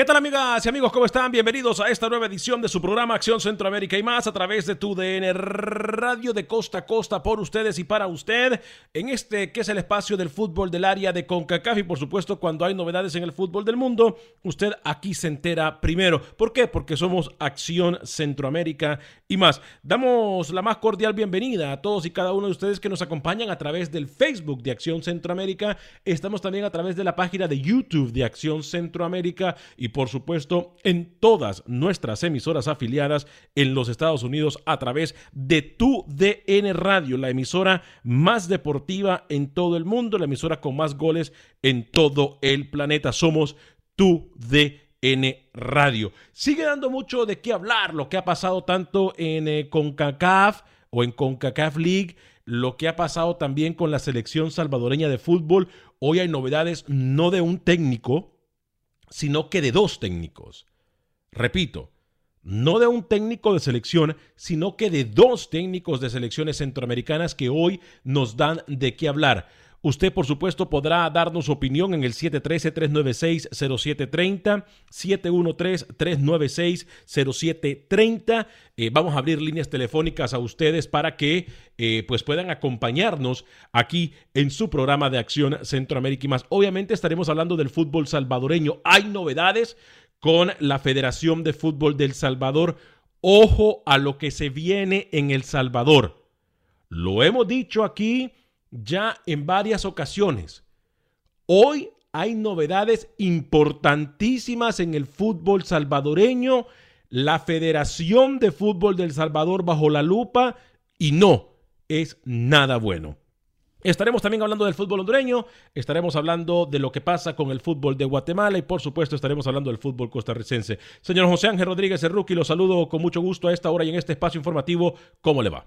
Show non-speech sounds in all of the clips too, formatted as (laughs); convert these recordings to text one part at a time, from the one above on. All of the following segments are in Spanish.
¿Qué tal amigas y amigos? ¿Cómo están? Bienvenidos a esta nueva edición de su programa Acción Centroamérica y más a través de tu DN Radio de costa a costa por ustedes y para usted en este que es el espacio del fútbol del área de CONCACAF y por supuesto cuando hay novedades en el fútbol del mundo, usted aquí se entera primero. ¿Por qué? Porque somos Acción Centroamérica y más. Damos la más cordial bienvenida a todos y cada uno de ustedes que nos acompañan a través del Facebook de Acción Centroamérica. Estamos también a través de la página de YouTube de Acción Centroamérica y por supuesto en todas nuestras emisoras afiliadas en los Estados Unidos a través de tu DN Radio, la emisora más deportiva en todo el mundo, la emisora con más goles en todo el planeta. Somos tu DN Radio. Sigue dando mucho de qué hablar lo que ha pasado tanto en eh, CONCACAF o en CONCACAF League lo que ha pasado también con la selección salvadoreña de fútbol. Hoy hay novedades no de un técnico, sino que de dos técnicos. Repito, no de un técnico de selección, sino que de dos técnicos de selecciones centroamericanas que hoy nos dan de qué hablar. Usted, por supuesto, podrá darnos opinión en el 713-396-0730, 713-396-0730. Eh, vamos a abrir líneas telefónicas a ustedes para que eh, pues puedan acompañarnos aquí en su programa de Acción Centroamérica y más. Obviamente estaremos hablando del fútbol salvadoreño. Hay novedades con la Federación de Fútbol del Salvador. Ojo a lo que se viene en El Salvador. Lo hemos dicho aquí ya en varias ocasiones. Hoy hay novedades importantísimas en el fútbol salvadoreño, la Federación de Fútbol del Salvador bajo la lupa y no es nada bueno. Estaremos también hablando del fútbol hondureño, estaremos hablando de lo que pasa con el fútbol de Guatemala y por supuesto estaremos hablando del fútbol costarricense. Señor José Ángel Rodríguez, rookie, lo saludo con mucho gusto a esta hora y en este espacio informativo. ¿Cómo le va?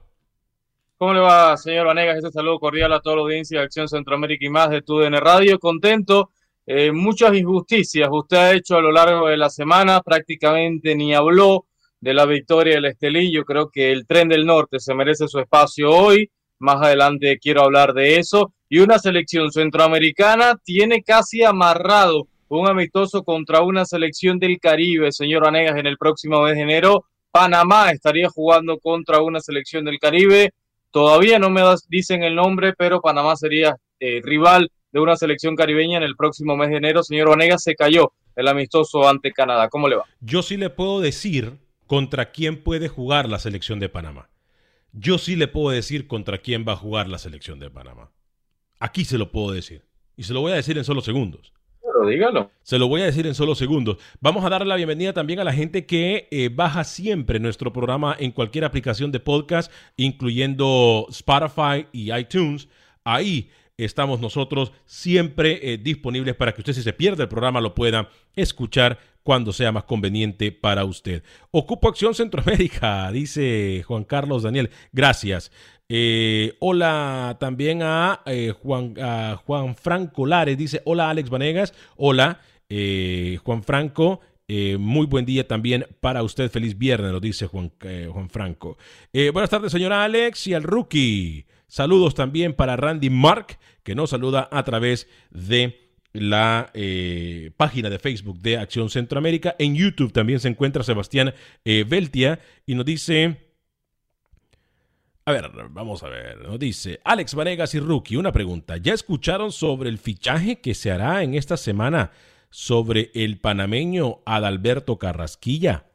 ¿Cómo le va, señor Vanegas? Este saludo cordial a toda la audiencia de Acción Centroamérica y más de TUDN Radio. Contento, eh, muchas injusticias usted ha hecho a lo largo de la semana, prácticamente ni habló de la victoria del Estelí. Yo creo que el tren del norte se merece su espacio hoy. Más adelante quiero hablar de eso. Y una selección centroamericana tiene casi amarrado un amistoso contra una selección del Caribe, señor Vanegas, en el próximo mes de enero. Panamá estaría jugando contra una selección del Caribe. Todavía no me dicen el nombre, pero Panamá sería eh, rival de una selección caribeña en el próximo mes de enero. Señor Vanegas, se cayó el amistoso ante Canadá. ¿Cómo le va? Yo sí le puedo decir contra quién puede jugar la selección de Panamá. Yo sí le puedo decir contra quién va a jugar la selección de Panamá. Aquí se lo puedo decir. Y se lo voy a decir en solo segundos. Dígalo. Se lo voy a decir en solo segundos. Vamos a darle la bienvenida también a la gente que eh, baja siempre nuestro programa en cualquier aplicación de podcast, incluyendo Spotify y iTunes. Ahí estamos nosotros siempre eh, disponibles para que usted si se pierde el programa lo pueda escuchar cuando sea más conveniente para usted. Ocupo Acción Centroamérica, (laughs) dice Juan Carlos Daniel. Gracias. Eh, hola también a, eh, Juan, Juan Franco Lares, dice hola Alex Vanegas. Hola Juan Franco. muy buen día también para usted. Feliz viernes, lo dice Juan, Juan Franco. buenas tardes, señora Alex y al rookie. Saludos también para Randy Mark, que nos saluda a través de la eh, página de Facebook de Acción Centroamérica. En YouTube también se encuentra Sebastián eh, Beltia y nos dice... A ver, vamos a ver. Nos dice Alex Vanegas y Rookie, una pregunta. ¿Ya escucharon sobre el fichaje que se hará en esta semana sobre el panameño Adalberto Carrasquilla?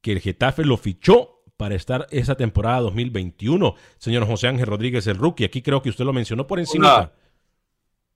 Que el Getafe lo fichó para estar esa temporada 2021. Señor José Ángel Rodríguez, el rookie, aquí creo que usted lo mencionó por encima.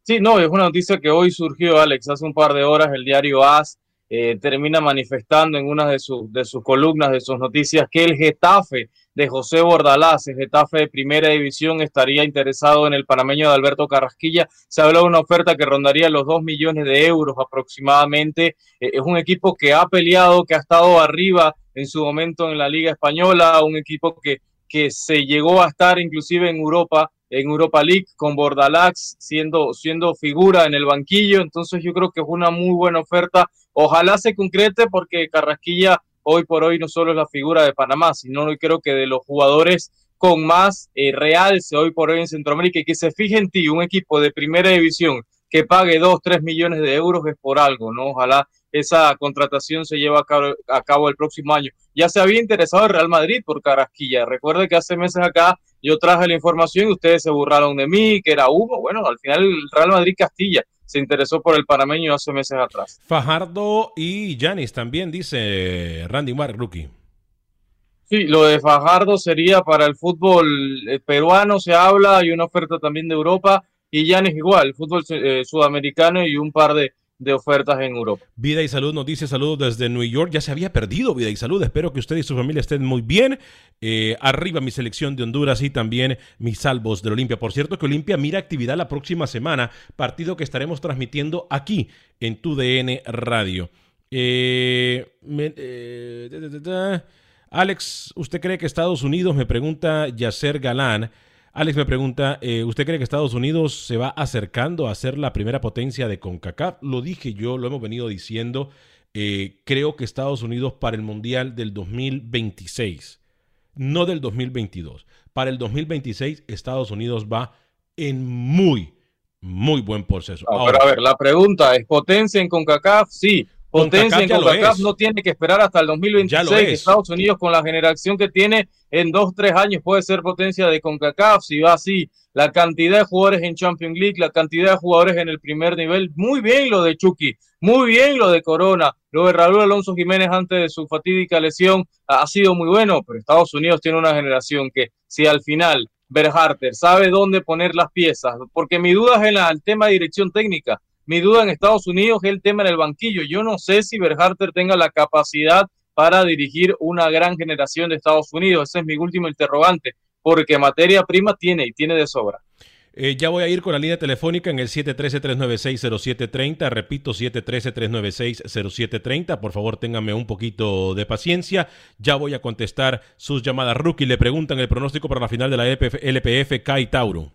Sí, no, es una noticia que hoy surgió, Alex, hace un par de horas el diario AS eh, termina manifestando en una de, de sus columnas, de sus noticias, que el Getafe de José Bordalás, el Getafe de Primera División, estaría interesado en el panameño de Alberto Carrasquilla. Se habla de una oferta que rondaría los 2 millones de euros aproximadamente. Eh, es un equipo que ha peleado, que ha estado arriba en su momento en la Liga Española, un equipo que, que se llegó a estar inclusive en Europa, en Europa League, con Bordalax siendo, siendo figura en el banquillo. Entonces yo creo que es una muy buena oferta. Ojalá se concrete porque Carrasquilla hoy por hoy no solo es la figura de Panamá, sino hoy creo que de los jugadores con más eh, realce hoy por hoy en Centroamérica y que se fije en ti, un equipo de primera división que pague 2, 3 millones de euros es por algo, ¿no? Ojalá esa contratación se lleve a cabo, el próximo año. Ya se había interesado el Real Madrid por Carasquilla. Recuerde que hace meses acá yo traje la información y ustedes se burlaron de mí, que era humo. Bueno, al final el Real Madrid Castilla se interesó por el panameño hace meses atrás. Fajardo y Yanis también, dice Randy Mark, rookie. Sí, lo de Fajardo sería para el fútbol eh, peruano, se habla, hay una oferta también de Europa, y Yanis igual, fútbol eh, sudamericano y un par de, de ofertas en Europa. Vida y Salud nos dice saludos desde New York. Ya se había perdido Vida y Salud. Espero que usted y su familia estén muy bien. Eh, arriba mi selección de Honduras y también mis salvos del Olimpia. Por cierto que Olimpia mira actividad la próxima semana, partido que estaremos transmitiendo aquí en tu DN Radio. Eh, eh, Alex, ¿usted cree que Estados Unidos, me pregunta Yacer Galán, Alex me pregunta, eh, ¿usted cree que Estados Unidos se va acercando a ser la primera potencia de CONCACAF? Lo dije yo, lo hemos venido diciendo. Eh, creo que Estados Unidos para el Mundial del 2026, no del 2022, para el 2026 Estados Unidos va en muy, muy buen proceso. pero a ver, la pregunta es, ¿potencia en CONCACAF? Sí, potencia en CONCACAF no tiene que esperar hasta el 2026. Estados Unidos con la generación que tiene en dos, tres años puede ser potencia de CONCACAF si va así. La cantidad de jugadores en Champions League, la cantidad de jugadores en el primer nivel, muy bien lo de Chucky, muy bien lo de Corona, lo de Raúl Alonso Jiménez antes de su fatídica lesión ha sido muy bueno, pero Estados Unidos tiene una generación que si al final Berharter sabe dónde poner las piezas, porque mi duda es en el tema de dirección técnica mi duda en Estados Unidos es el tema en el banquillo. Yo no sé si Berharter tenga la capacidad para dirigir una gran generación de Estados Unidos. Ese es mi último interrogante, porque materia prima tiene y tiene de sobra. Eh, ya voy a ir con la línea telefónica en el 713-396-0730. Repito, 713-396-0730. Por favor, ténganme un poquito de paciencia. Ya voy a contestar sus llamadas. Rookie le preguntan el pronóstico para la final de la LPF, Kai Tauro.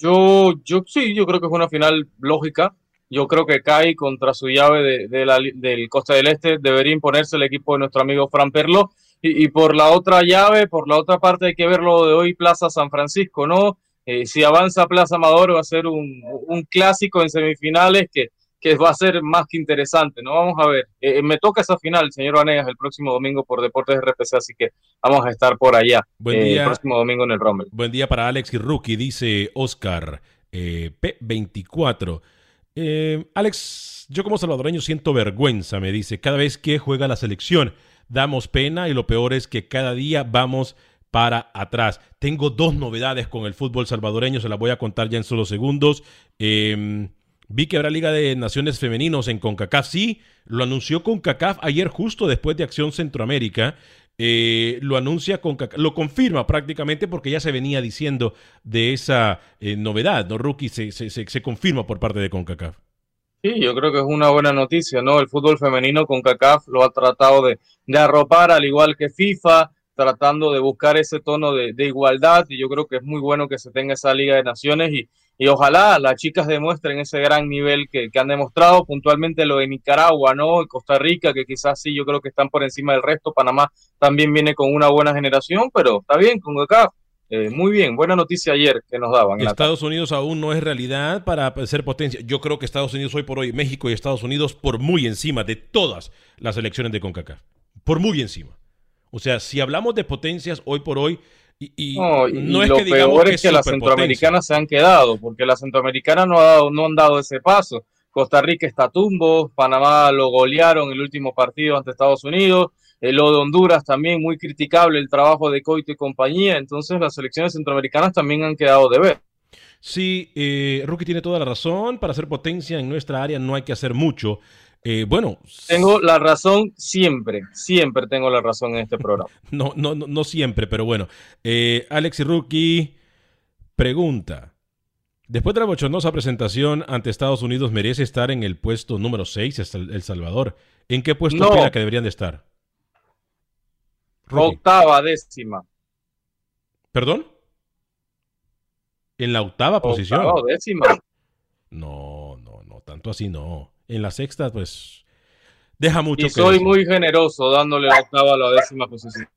Yo, yo sí, yo creo que es una final lógica. Yo creo que CAI contra su llave de, la, del Costa del Este debería imponerse el equipo de nuestro amigo Fran Perlo. Y, por la otra llave, por la otra parte, hay que ver lo de hoy Plaza San Francisco, ¿no? Eh, si avanza Plaza Amador va a ser un, un clásico en semifinales que, que va a ser más que interesante, ¿no? Vamos a ver. Eh, eh, me toca esa final, señor Vanegas, el próximo domingo por Deportes RPC, así que vamos a estar por allá Buen eh, día, el próximo domingo en el Rommel. Buen día para Alex y Rookie, dice Oscar P24. Alex, yo como salvadoreño siento vergüenza, me dice, cada vez que juega la selección. Damos pena y lo peor es que cada día vamos para atrás. Tengo dos novedades con el fútbol salvadoreño, se las voy a contar ya en solo segundos. Eh, Vi que habrá Liga de Naciones Femeninos en CONCACAF. Sí, lo anunció CONCACAF ayer justo después de Acción Centroamérica. Eh, lo anuncia CONCACAF, lo confirma prácticamente porque ya se venía diciendo de esa eh, novedad, ¿no? Rookie se, se, se, confirma por parte de CONCACAF. Sí, yo creo que es una buena noticia, ¿no? El fútbol femenino CONCACAF lo ha tratado de, de arropar, al igual que FIFA, tratando de buscar ese tono de, igualdad y yo creo que es muy bueno que se tenga esa Liga de Naciones y, y ojalá las chicas demuestren ese gran nivel que, han demostrado puntualmente lo de Nicaragua, ¿no? Costa Rica, que quizás sí, yo creo que están por encima del resto, Panamá también viene con una buena generación, pero está bien, con acá. Eh, muy bien, buena noticia ayer que nos daban. Estados Unidos aún no es realidad para ser potencia. Yo creo que Estados Unidos hoy por hoy, México y Estados Unidos por muy encima de todas las elecciones de CONCACAF. Por muy encima. O sea, si hablamos de potencias hoy por hoy, y, no, es lo que peor es que las centroamericanas se han quedado, porque las centroamericanas no, ha dado, no han dado ese paso. Costa Rica está tumbo, Panamá lo golearon el último partido ante Estados Unidos, el lo de Honduras también muy criticable el trabajo de Coito y compañía, entonces las selecciones centroamericanas también han quedado de ver. Sí, eh, Rookie tiene toda la razón, para hacer potencia en nuestra área no hay que hacer mucho. Eh, bueno. Tengo la razón siempre, siempre tengo la razón en este programa. (laughs) no, no, no, no siempre, pero bueno. Eh, Alex Rookie pregunta. Después de la bochornosa presentación ante Estados Unidos, ¿merece estar en el puesto número 6 El Salvador? ¿En qué puesto no. que deberían de estar? Octava décima. ¿Perdón? ¿En la octava posición? Octava décima. No, no, no, tanto así no en la sexta, pues deja mucho. Y soy muy generoso dándole la octava a la décima posición.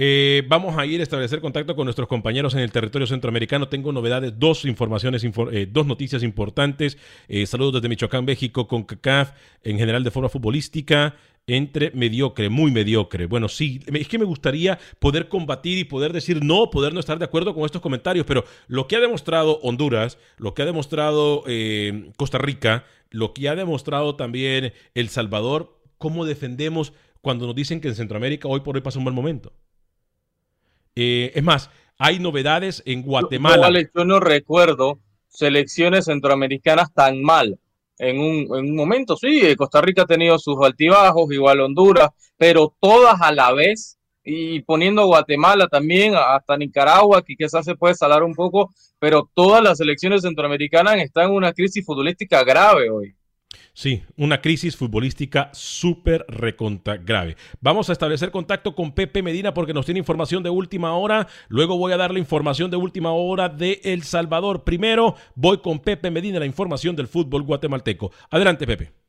Eh, vamos a ir a establecer contacto con nuestros compañeros en el territorio centroamericano. Tengo novedades, dos informaciones, eh, dos noticias importantes. Eh, saludos desde Michoacán, México, con CACAF, en general de forma futbolística entre mediocre, muy mediocre. Bueno, sí, es que me gustaría poder combatir y poder decir no, poder no estar de acuerdo con estos comentarios, pero lo que ha demostrado Honduras, lo que ha demostrado eh, Costa Rica, lo que ha demostrado también El Salvador, cómo defendemos cuando nos dicen que en Centroamérica hoy por hoy pasa un buen momento. Eh, es más, hay novedades en Guatemala. yo no recuerdo selecciones centroamericanas tan mal en un, en un momento. Sí, Costa Rica ha tenido sus altibajos, igual Honduras, pero todas a la vez y poniendo Guatemala también, hasta Nicaragua, que quizás se puede salar un poco, pero todas las elecciones centroamericanas están en una crisis futbolística grave hoy. Sí, una crisis futbolística súper recontra grave. Vamos a establecer contacto con Pepe Medina porque nos tiene información de última hora. Luego voy a dar la información de última hora de El Salvador. Primero voy con Pepe Medina, la información del fútbol guatemalteco. Adelante, Pepe.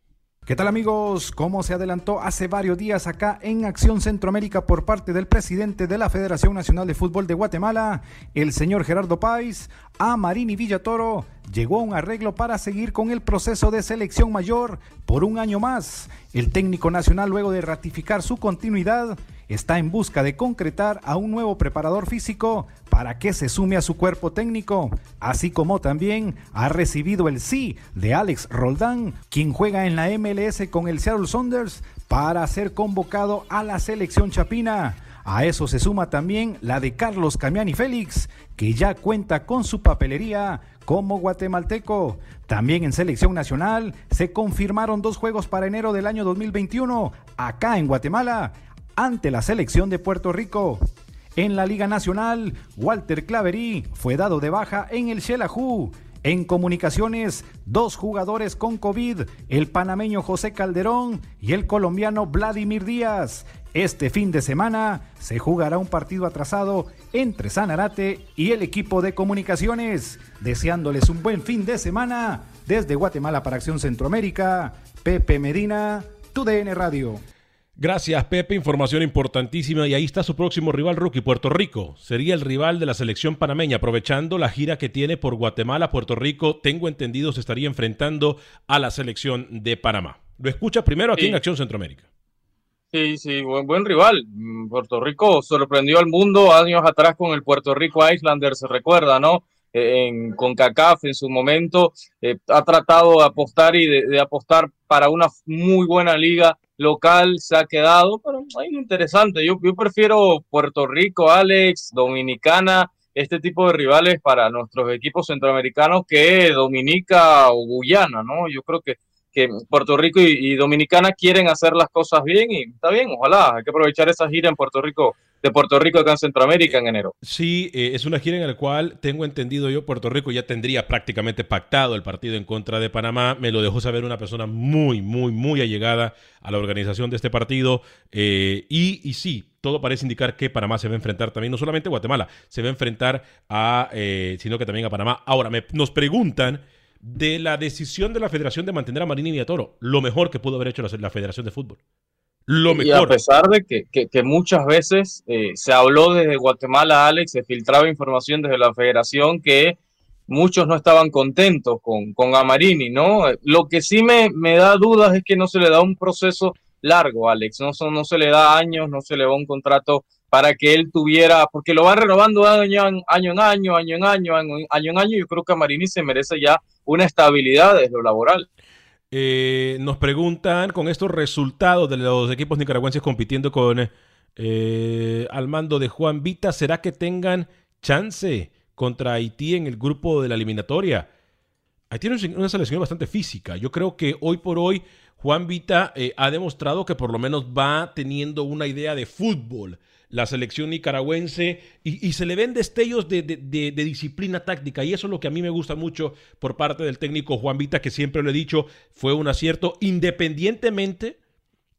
¿Qué tal amigos? Como se adelantó hace varios días acá en Acción Centroamérica por parte del presidente de la Federación Nacional de Fútbol de Guatemala, el señor Gerardo Páez, a Marini Villatoro llegó a un arreglo para seguir con el proceso de selección mayor por un año más. El técnico nacional luego de ratificar su continuidad está en busca de concretar a un nuevo preparador físico para que se sume a su cuerpo técnico, así como también ha recibido el sí de Alex Roldán, quien juega en la MLS con el Seattle Saunders, para ser convocado a la selección chapina. A eso se suma también la de Carlos Camiani Félix, que ya cuenta con su papelería como guatemalteco. También en selección nacional se confirmaron dos juegos para enero del año 2021 acá en Guatemala ante la selección de Puerto Rico. En la Liga Nacional, Walter Claverí fue dado de baja en el Xelajú. En comunicaciones, dos jugadores con COVID, el panameño José Calderón y el colombiano Vladimir Díaz. Este fin de semana se jugará un partido atrasado entre Sanarate y el equipo de comunicaciones. Deseándoles un buen fin de semana desde Guatemala para Acción Centroamérica, Pepe Medina, TUDN Radio. Gracias, Pepe. Información importantísima. Y ahí está su próximo rival, Rookie, Puerto Rico. Sería el rival de la selección panameña. Aprovechando la gira que tiene por Guatemala, Puerto Rico, tengo entendido se estaría enfrentando a la selección de Panamá. Lo escucha primero aquí en Acción Centroamérica. Sí, sí, buen, buen rival. Mm, Puerto Rico sorprendió al mundo años atrás con el Puerto Rico Islanders, se recuerda, ¿no? En, con CACAF en su momento, eh, ha tratado de apostar y de, apostar para una muy buena liga local, se ha quedado, pero es interesante. Yo, prefiero Puerto Rico, Alex, Dominicana, este tipo de rivales para nuestros equipos centroamericanos que Dominica o Guyana, ¿no? Yo creo que, que Puerto Rico y, Dominicana quieren hacer las cosas bien y está bien, ojalá, hay que aprovechar esa gira en Puerto Rico, de Puerto Rico acá en Centroamérica en enero. Sí, eh, es una gira en la cual tengo entendido yo, Puerto Rico ya tendría prácticamente pactado el partido en contra de Panamá, me lo dejó saber una persona muy, muy, muy allegada a la organización de este partido eh, y, y sí, todo parece indicar que Panamá se va a enfrentar también, no solamente Guatemala, se va a enfrentar a, eh, sino que también a Panamá. Ahora, me, nos preguntan de la decisión de la Federación de mantener a Marini y a Toro, lo mejor que pudo haber hecho la, Federación de Fútbol. Lo mejor. Y a pesar de que, muchas veces eh, se habló desde Guatemala, Alex, se filtraba información desde la Federación que muchos no estaban contentos con, con Amarini, ¿no? Lo que sí me, me da dudas es que no se le da un proceso largo, Alex. No, no se le da años, no se le da un contrato para que él tuviera, porque lo van renovando año, en año en año, año en año, año en año. Yo creo que Marini se merece ya una estabilidad desde lo laboral. Eh, nos preguntan con estos resultados de los equipos nicaragüenses compitiendo con eh, al mando de Juan Vita, ¿será que tengan chance contra Haití en el grupo de la eliminatoria? Haití tiene una selección bastante física. Yo creo que hoy por hoy Juan Vita eh, ha demostrado que por lo menos va teniendo una idea de fútbol la selección nicaragüense y, se le ven destellos de, disciplina táctica y eso es lo que a mí me gusta mucho por parte del técnico Juan Vita que siempre lo he dicho fue un acierto independientemente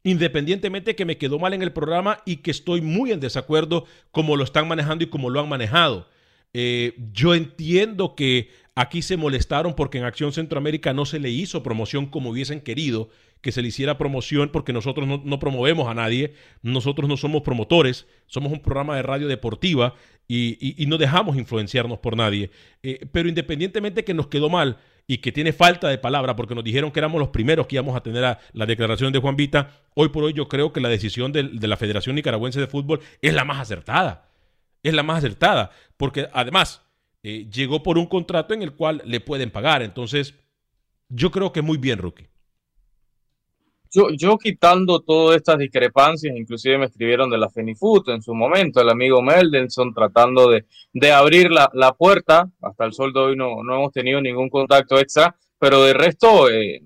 independientemente que me quedó mal en el programa y que estoy muy en desacuerdo como lo están manejando y como lo han manejado. Eh, yo entiendo que aquí se molestaron porque en Acción Centroamérica no se le hizo promoción como hubiesen querido que se le hiciera promoción porque nosotros no, promovemos a nadie, nosotros no somos promotores, somos un programa de radio deportiva y, no dejamos influenciarnos por nadie. Eh, pero independientemente que nos quedó mal y que tiene falta de palabra porque nos dijeron que éramos los primeros que íbamos a tener a la declaración de Juan Vita, hoy por hoy yo creo que la decisión de, la Federación Nicaragüense de Fútbol es la más acertada. Es la más acertada porque además eh, llegó por un contrato en el cual le pueden pagar. Entonces, yo creo que muy bien, Rookie. Yo, quitando todas estas discrepancias, inclusive me escribieron de la Fenifut en su momento, el amigo Meldenson tratando de, de abrir la, la, puerta, hasta el sol de hoy no, no hemos tenido ningún contacto extra, pero de resto, eh,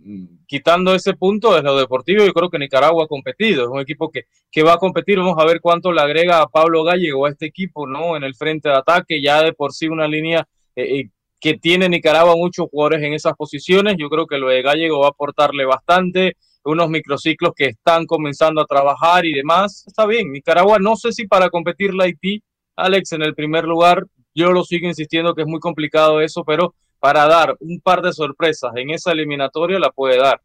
quitando ese punto, es lo deportivo, yo creo que Nicaragua ha competido, es un equipo que, que va a competir, vamos a ver cuánto le agrega a Pablo Gallego a este equipo, ¿no? En el frente de ataque, ya de por sí una línea eh, eh, que tiene Nicaragua muchos jugadores en esas posiciones, yo creo que lo de Gallego va a aportarle bastante, unos microciclos que están comenzando a trabajar y demás, está bien, Nicaragua no sé si para competir la Haití, Alex, en el primer lugar, yo lo sigo insistiendo que es muy complicado eso, pero para dar un par de sorpresas en esa eliminatoria la puede dar.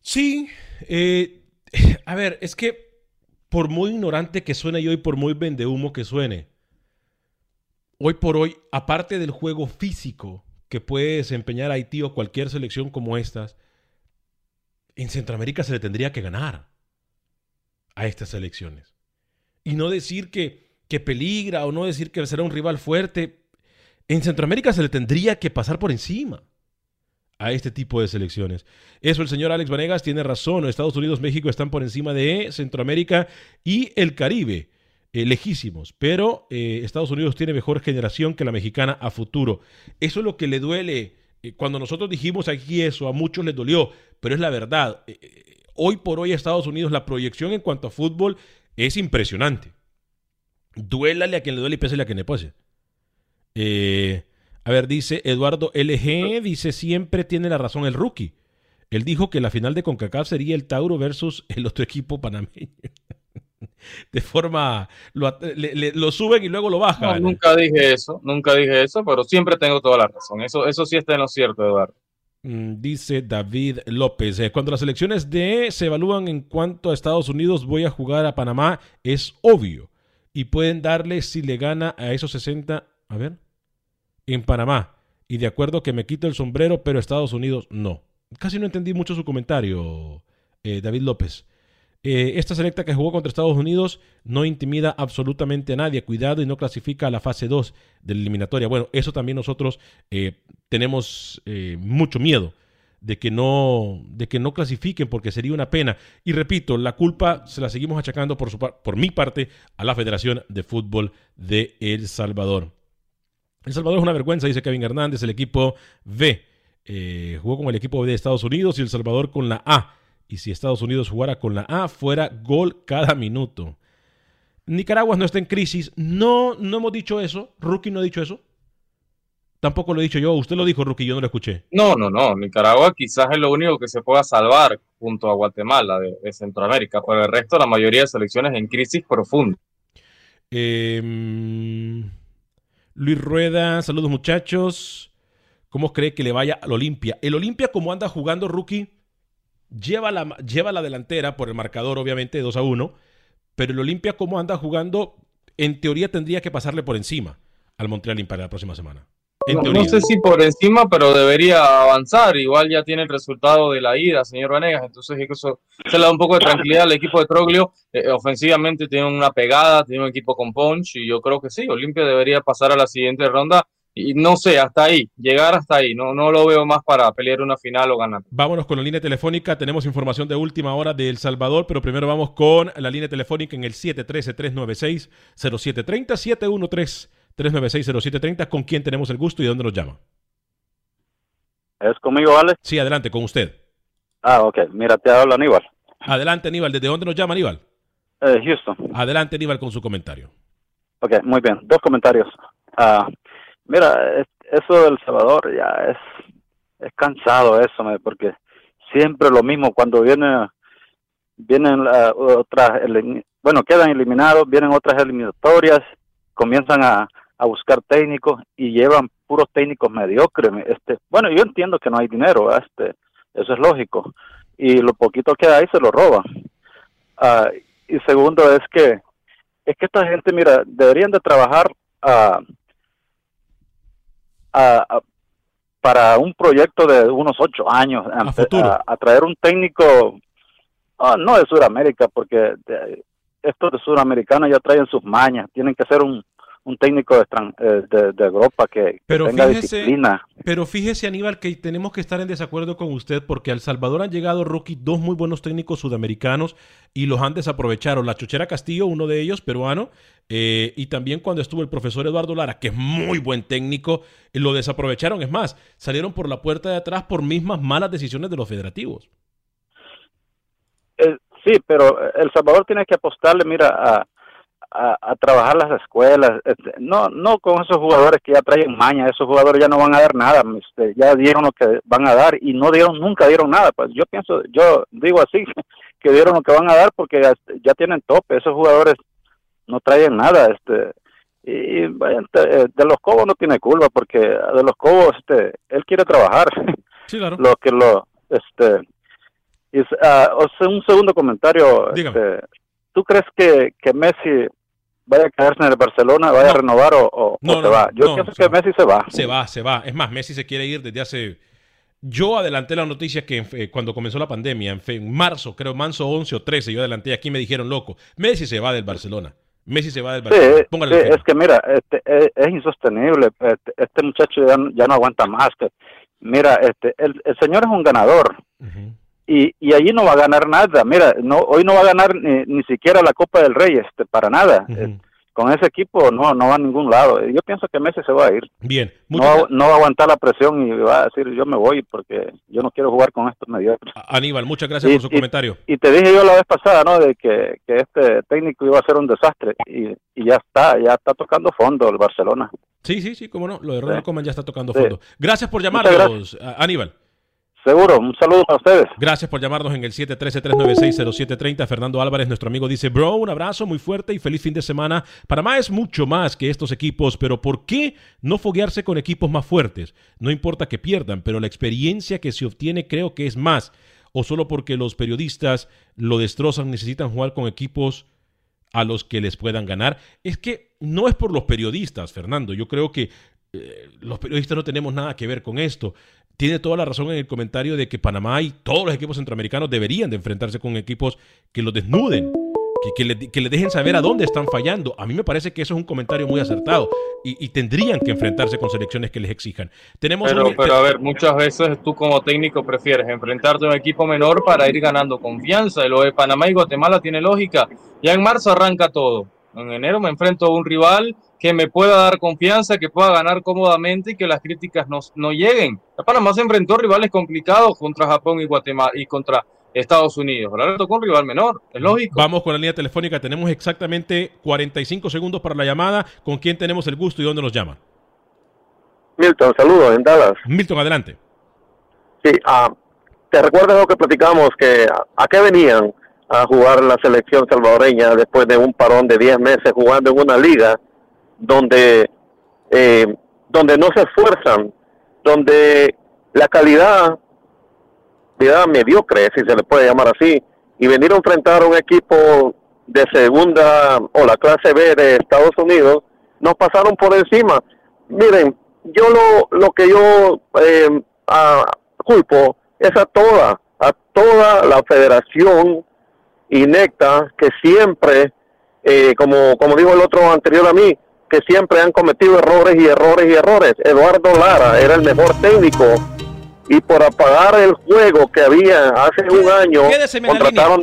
Sí, eh, a ver, es que por muy ignorante que suene yo y por muy vendehumo que suene, hoy por hoy, aparte del juego físico que puede desempeñar Haití o cualquier selección como estas, en Centroamérica se le tendría que ganar a estas selecciones. Y no decir que, que peligra o no decir que será un rival fuerte. En Centroamérica se le tendría que pasar por encima a este tipo de selecciones. Eso el señor Alex Vanegas tiene razón. Estados Unidos, México están por encima de Centroamérica y el Caribe. Eh, lejísimos, pero eh, Estados Unidos tiene mejor generación que la mexicana a futuro. Eso es lo que le duele. Eh, cuando nosotros dijimos aquí eso, a muchos les dolió, pero es la verdad. hoy por hoy Estados Unidos la proyección en cuanto a fútbol es impresionante. Duélale a quien le duele y pésale a quien le pase. Eh, a ver, dice Eduardo LG, dice siempre tiene la razón el rookie. Él dijo que la final de CONCACAF sería el Tauro versus el otro equipo panameño. (laughs) (laughs) de forma, lo, suben y luego lo bajan. nunca dije eso, nunca dije eso, pero siempre tengo toda la razón. Eso, eso sí está en lo cierto, Eduardo. Mm, dice David López, eh, cuando las elecciones de se evalúan en cuanto a Estados Unidos, voy a jugar a Panamá, es obvio. Y pueden darle si le gana a esos 60, a ver, en Panamá. Y de acuerdo que me quito el sombrero, pero Estados Unidos no. Casi no entendí mucho su comentario, eh, David López. Eh, esta selecta que jugó contra Estados Unidos no intimida absolutamente a nadie. Cuidado y no clasifica a la fase 2 de la eliminatoria. Bueno, eso también nosotros eh, tenemos mucho miedo de que no de que no clasifiquen porque sería una pena y repito la culpa se la seguimos achacando por su por mi parte a la Federación de Fútbol de El Salvador El Salvador es una vergüenza dice Kevin Hernández el equipo B eh, jugó con el equipo B de Estados Unidos y El Salvador con la A y si Estados Unidos jugara con la A fuera gol cada minuto Nicaragua no está en crisis no no hemos dicho eso Rookie no ha dicho eso Tampoco lo he dicho yo, usted lo dijo, Rookie, yo no lo escuché. No, no, no. Nicaragua quizás es lo único que se pueda salvar junto a Guatemala de, Centroamérica, pero el resto, la mayoría de selecciones en crisis profunda. Em, Luis Rueda, saludos muchachos. ¿Cómo cree que le vaya al Olimpia? El Olimpia, como anda jugando Rookie, lleva la, lleva la delantera por el marcador, obviamente, 2 a 1. Pero el Olimpia, como anda jugando, en teoría tendría que pasarle por encima al Montreal Impar la próxima semana. No, sé si por encima, pero debería avanzar. Igual ya tiene el resultado de la ida, señor Vanegas. Entonces, eso se le da un poco de tranquilidad al equipo de Troglio. Eh, ofensivamente tiene una pegada, tiene un equipo con punch. Y yo creo que sí, Olimpia debería pasar a la siguiente ronda. Y no sé, hasta ahí, llegar hasta ahí. No, no lo veo más para pelear una final o ganar. Vámonos con la línea telefónica. Tenemos información de última hora de El Salvador, pero primero vamos con la línea telefónica en el 713-396-0730, 713. 3960730. ¿Con quién tenemos el gusto y de dónde nos llama? ¿Es conmigo, Alex? Sí, adelante, con usted. Ah, ok. Mira, te habla Aníbal. Adelante, Aníbal. ¿Desde dónde nos llama, Aníbal? Eh, Houston. Adelante, Aníbal, con su comentario. Ok, muy bien. Dos comentarios. Ah, mira, eso del Salvador ya es, es cansado eso, porque siempre lo mismo. Cuando viene, vienen otras, bueno, quedan eliminados, vienen otras eliminatorias, comienzan a, a buscar técnicos y llevan puros técnicos mediocres. Este, bueno, yo entiendo que no hay dinero, este, eso es lógico. Y lo poquito que hay se lo roban. Ah, y segundo es que es que esta gente, mira, deberían de trabajar a, para un proyecto de unos ocho años, a, traer un técnico, ah, no de Sudamérica, porque estos de Sudamericanos ya traen sus mañas, tienen que ser un, un técnico de, eh, de, Europa que, pero tenga fíjese, disciplina. Pero fíjese, Aníbal, que tenemos que estar en desacuerdo con usted porque al Salvador han llegado, Rookie, dos muy buenos técnicos sudamericanos y los han desaprovechado. La Chochera Castillo, uno de ellos, peruano, eh, y también cuando estuvo el profesor Eduardo Lara, que es muy buen técnico, lo desaprovecharon. Es más, salieron por la puerta de atrás por mismas malas decisiones de los federativos. Eh, sí, pero El Salvador tiene que apostarle, mira, a a, trabajar las escuelas, este, no no con esos jugadores que ya traen maña, esos jugadores ya no van a dar nada, este, ya dieron lo que van a dar y no dieron, nunca dieron nada, pues yo pienso, yo digo así, (laughs) que dieron lo que van a dar porque ya, tienen tope, esos jugadores no traen nada, este, y eh, de los Cobos no tiene culpa porque de los Cobos, este, él quiere trabajar, (laughs) lo que lo, este, y, uh, un segundo comentario, este, ¿tú crees que, que Messi vaya a quedarse en el Barcelona, vaya a renovar o, se va. Yo pienso que Messi se va. Se va, se va. Es más, Messi se quiere ir desde hace... Yo adelanté la noticia que eh, cuando comenzó la pandemia, en, marzo, creo, marzo 11 o 13, yo adelanté, aquí me dijeron, loco, Messi se va del Barcelona. Messi se va del Barcelona. Sí, es que mira, este, es, insostenible. Este, este muchacho ya, no aguanta más. Que, mira, este, el, señor es un ganador y, y allí no va a ganar nada. Mira, no hoy no va a ganar ni, siquiera la Copa del Rey, este, para nada. Eh, con ese equipo no no va a ningún lado. Yo pienso que Messi se va a ir. Bien. No, no, va a aguantar la presión y va a decir yo me voy porque yo no quiero jugar con estos mediocres. Aníbal, muchas gracias por su comentario. Y te dije yo la vez pasada, ¿no? De que, que este técnico iba a ser un desastre y, y, ya está, ya está tocando fondo el Barcelona. Sí, sí, sí, cómo no. Lo de Ronald Koeman ya está tocando fondo. Gracias por llamarnos, Aníbal. Seguro, un saludo para ustedes. Gracias por llamarnos en el 713-396-0730. Fernando Álvarez, nuestro amigo, dice, bro, un abrazo muy fuerte y feliz fin de semana. Panamá es mucho más que estos equipos, pero ¿por qué no foguearse con equipos más fuertes? No importa que pierdan, pero la experiencia que se obtiene creo que es más. O solo porque los periodistas lo destrozan, necesitan jugar con equipos a los que les puedan ganar. Es que no es por los periodistas, Fernando. Yo creo que eh, los periodistas no tenemos nada que ver con esto tiene toda la razón en el comentario de que Panamá y todos los equipos centroamericanos deberían de enfrentarse con equipos que los desnuden. que, le, que, le, dejen saber a dónde están fallando. A mí me parece que eso es un comentario muy acertado y, y tendrían que enfrentarse con selecciones que les exijan. Tenemos pero, un... pero a ver, muchas veces tú como técnico prefieres enfrentarte a un equipo menor para ir ganando confianza. Lo de Panamá y Guatemala tiene lógica. Ya en marzo arranca todo. En enero me enfrento a un rival que me pueda dar confianza, que pueda ganar cómodamente y que las críticas no, no lleguen. Panamá se enfrentó a rivales complicados contra Japón y Guatemala y contra Estados Unidos. Ahora le tocó un rival menor, es lógico. Vamos con la línea telefónica. Tenemos exactamente 45 segundos para la llamada. ¿Con quién tenemos el gusto y dónde nos llaman? Milton, saludos en Dallas. Milton, adelante. Sí, uh, ¿te recuerdas lo que platicamos? Que ¿A qué venían a jugar la selección salvadoreña después de un parón de 10 meses jugando en una liga donde, eh, donde no se esfuerzan, donde la calidad mediocre, si se le puede llamar así, y venir a enfrentar a un equipo de segunda o la clase B de Estados Unidos, nos pasaron por encima. Miren, yo lo, lo que yo eh, a, culpo es a toda, a toda la federación inecta que siempre, eh, como, como dijo el otro anterior a mí, que siempre han cometido errores y errores y errores. Eduardo Lara era el mejor técnico y por apagar el juego que había hace un año contrataron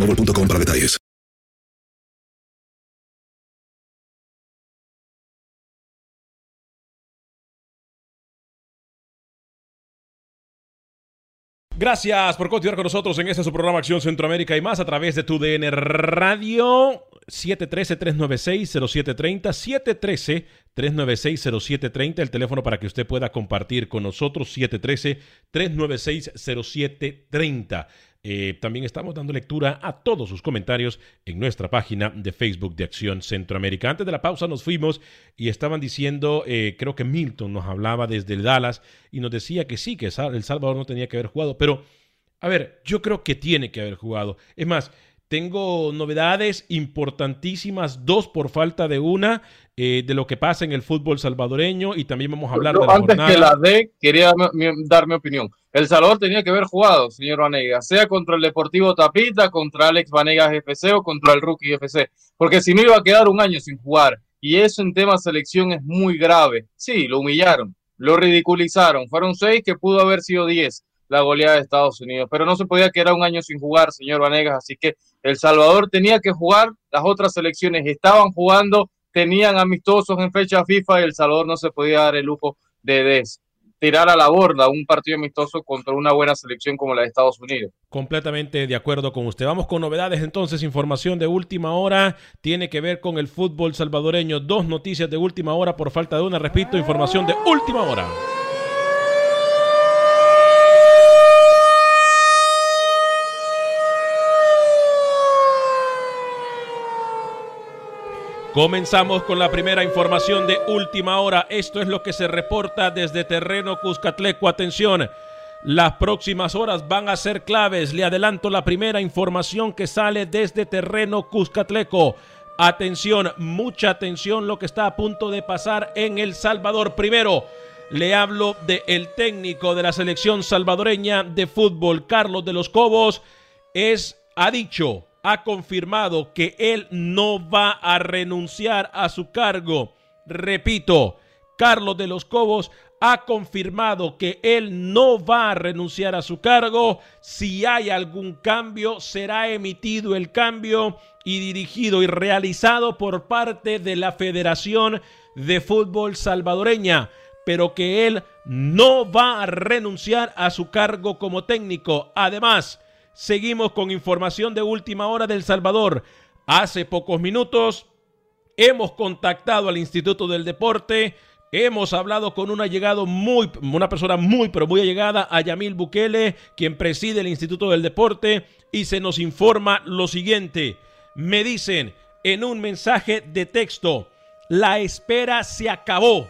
boostmobile.com para detalles. Gracias por continuar con nosotros en este su programa Acción Centroamérica y más a través de tu DN Radio 713-396-0730, 713-396-0730, el teléfono para que usted pueda compartir con nosotros, 713-396-0730. Eh, también estamos dando lectura a todos sus comentarios en nuestra página de Facebook de Acción Centroamérica. Antes de la pausa nos fuimos y estaban diciendo, eh, creo que Milton nos hablaba desde el Dallas y nos decía que sí, que El Salvador no tenía que haber jugado, pero a ver, yo creo que tiene que haber jugado. Es más, tengo novedades importantísimas, dos por falta de una, eh, de lo que pasa en el fútbol salvadoreño y también vamos a hablar de la Antes que la quería dar mi opinión. El Salvador tenía que haber jugado, señor Vanegas, sea contra el Deportivo Tapita, contra Alex Vanegas FC o contra el Rookie FC, porque si no iba a quedar un año sin jugar. Y eso en tema selección es muy grave. Sí, lo humillaron, lo ridiculizaron. Fueron seis que pudo haber sido diez la goleada de Estados Unidos, pero no se podía quedar un año sin jugar, señor Vanegas, así que El Salvador tenía que jugar, las otras selecciones estaban jugando, tenían amistosos en fecha FIFA y El Salvador no se podía dar el lujo de, tirar a la borda un partido amistoso contra una buena selección como la de Estados Unidos. Completamente de acuerdo con usted. Vamos con novedades entonces, información de última hora, tiene que ver con el fútbol salvadoreño. Dos noticias de última hora por falta de una, repito, información de última hora. Comenzamos con la primera información de última hora. Esto es lo que se reporta desde terreno Cuscatleco. Atención, las próximas horas van a ser claves. Le adelanto la primera información que sale desde terreno Cuscatleco. Atención, mucha atención lo que está a punto de pasar en El Salvador. Primero, le hablo del el técnico de la selección salvadoreña de fútbol, Carlos de los Cobos. Es, ha dicho, ha confirmado que él no va a renunciar a su cargo. Repito, Carlos de los Cobos ha confirmado que él no va a renunciar a su cargo. Si hay algún cambio, será emitido el cambio y dirigido y realizado por parte de la Federación de Fútbol Salvadoreña, pero que él no va a renunciar a su cargo como técnico. Además, Seguimos con información de última hora del Salvador. Hace pocos minutos hemos contactado al Instituto del Deporte. Hemos hablado con una llegado muy, una persona muy, pero muy allegada a Yamil Bukele, quien preside el Instituto del Deporte, y se nos informa lo siguiente. Me dicen en un mensaje de texto, la espera se acabó.